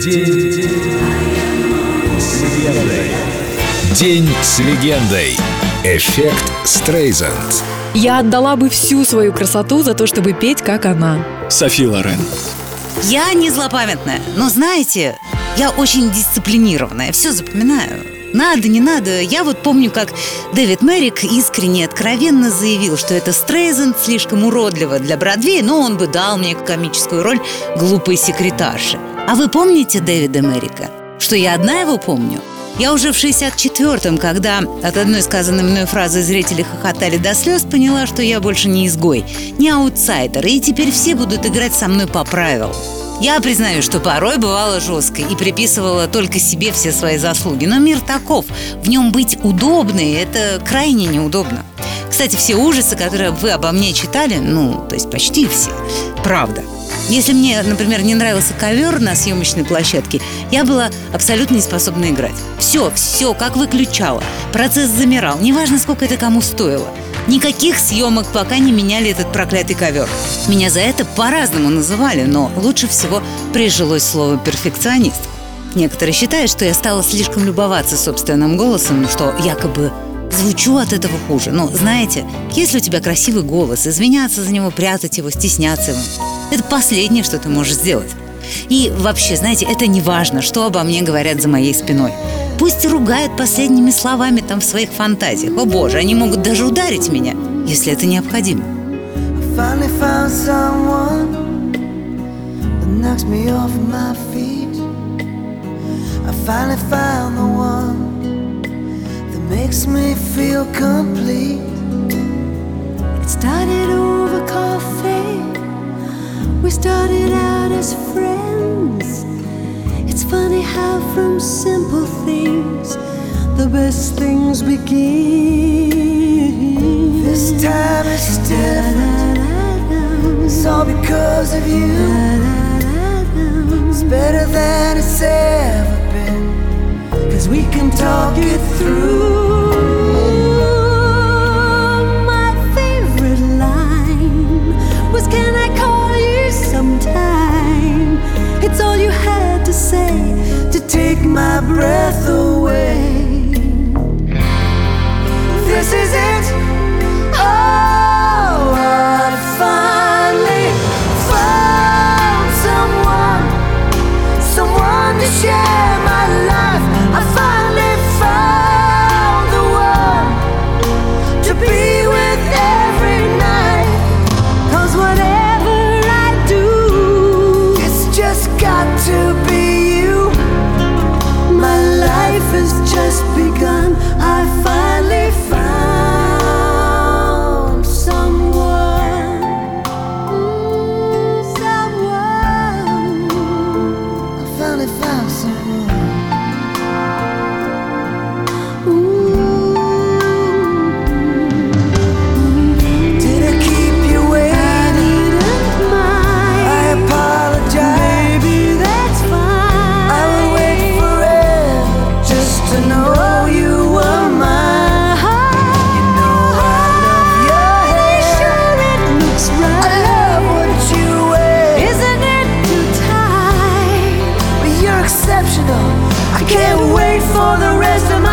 День с легендой. День с легендой. Эффект Стрейзанд. Я отдала бы всю свою красоту за то, чтобы петь, как она. Софи Лорен. Я не злопамятная, но знаете, я очень дисциплинированная, все запоминаю. Надо, не надо. Я вот помню, как Дэвид Мерик искренне, откровенно заявил, что это Стрейзенд слишком уродливо для Бродвея, но он бы дал мне комическую роль глупой секретарши. А вы помните Дэвида Мерика? Что я одна его помню? Я уже в 64-м, когда от одной сказанной мной фразы зрители хохотали до слез, поняла, что я больше не изгой, не аутсайдер, и теперь все будут играть со мной по правилам. Я признаю, что порой бывала жесткой и приписывала только себе все свои заслуги. Но мир таков. В нем быть удобной – это крайне неудобно. Кстати, все ужасы, которые вы обо мне читали, ну, то есть почти все, правда. Если мне, например, не нравился ковер на съемочной площадке, я была абсолютно не способна играть. Все, все, как выключала. Процесс замирал, неважно, сколько это кому стоило. Никаких съемок, пока не меняли этот проклятый ковер. Меня за это по-разному называли, но лучше всего прижилось слово «перфекционист». Некоторые считают, что я стала слишком любоваться собственным голосом, что якобы звучу от этого хуже. Но знаете, если у тебя красивый голос, извиняться за него, прятать его, стесняться его, это последнее, что ты можешь сделать. И вообще, знаете, это не важно, что обо мне говорят за моей спиной. Пусть ругают последними словами там в своих фантазиях. О боже, они могут даже ударить меня, если это необходимо. It started over simple things the best things begin. This time it's different. It's all because of you. It's better than it's ever been. Cause we can talk it through. It's just begun. I can't wait for the rest of my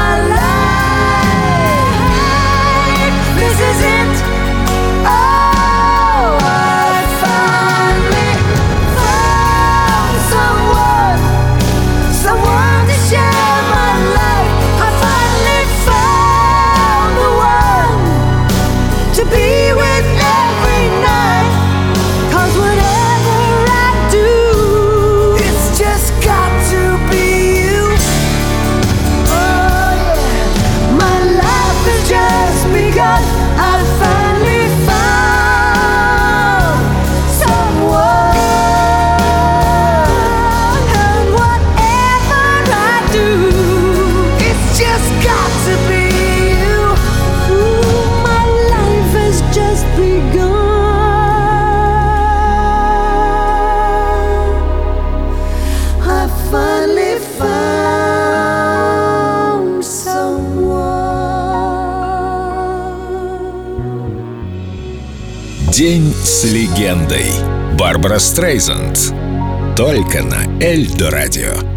День с легендой. Барбара Стрейзанд. только на Эльдо радио.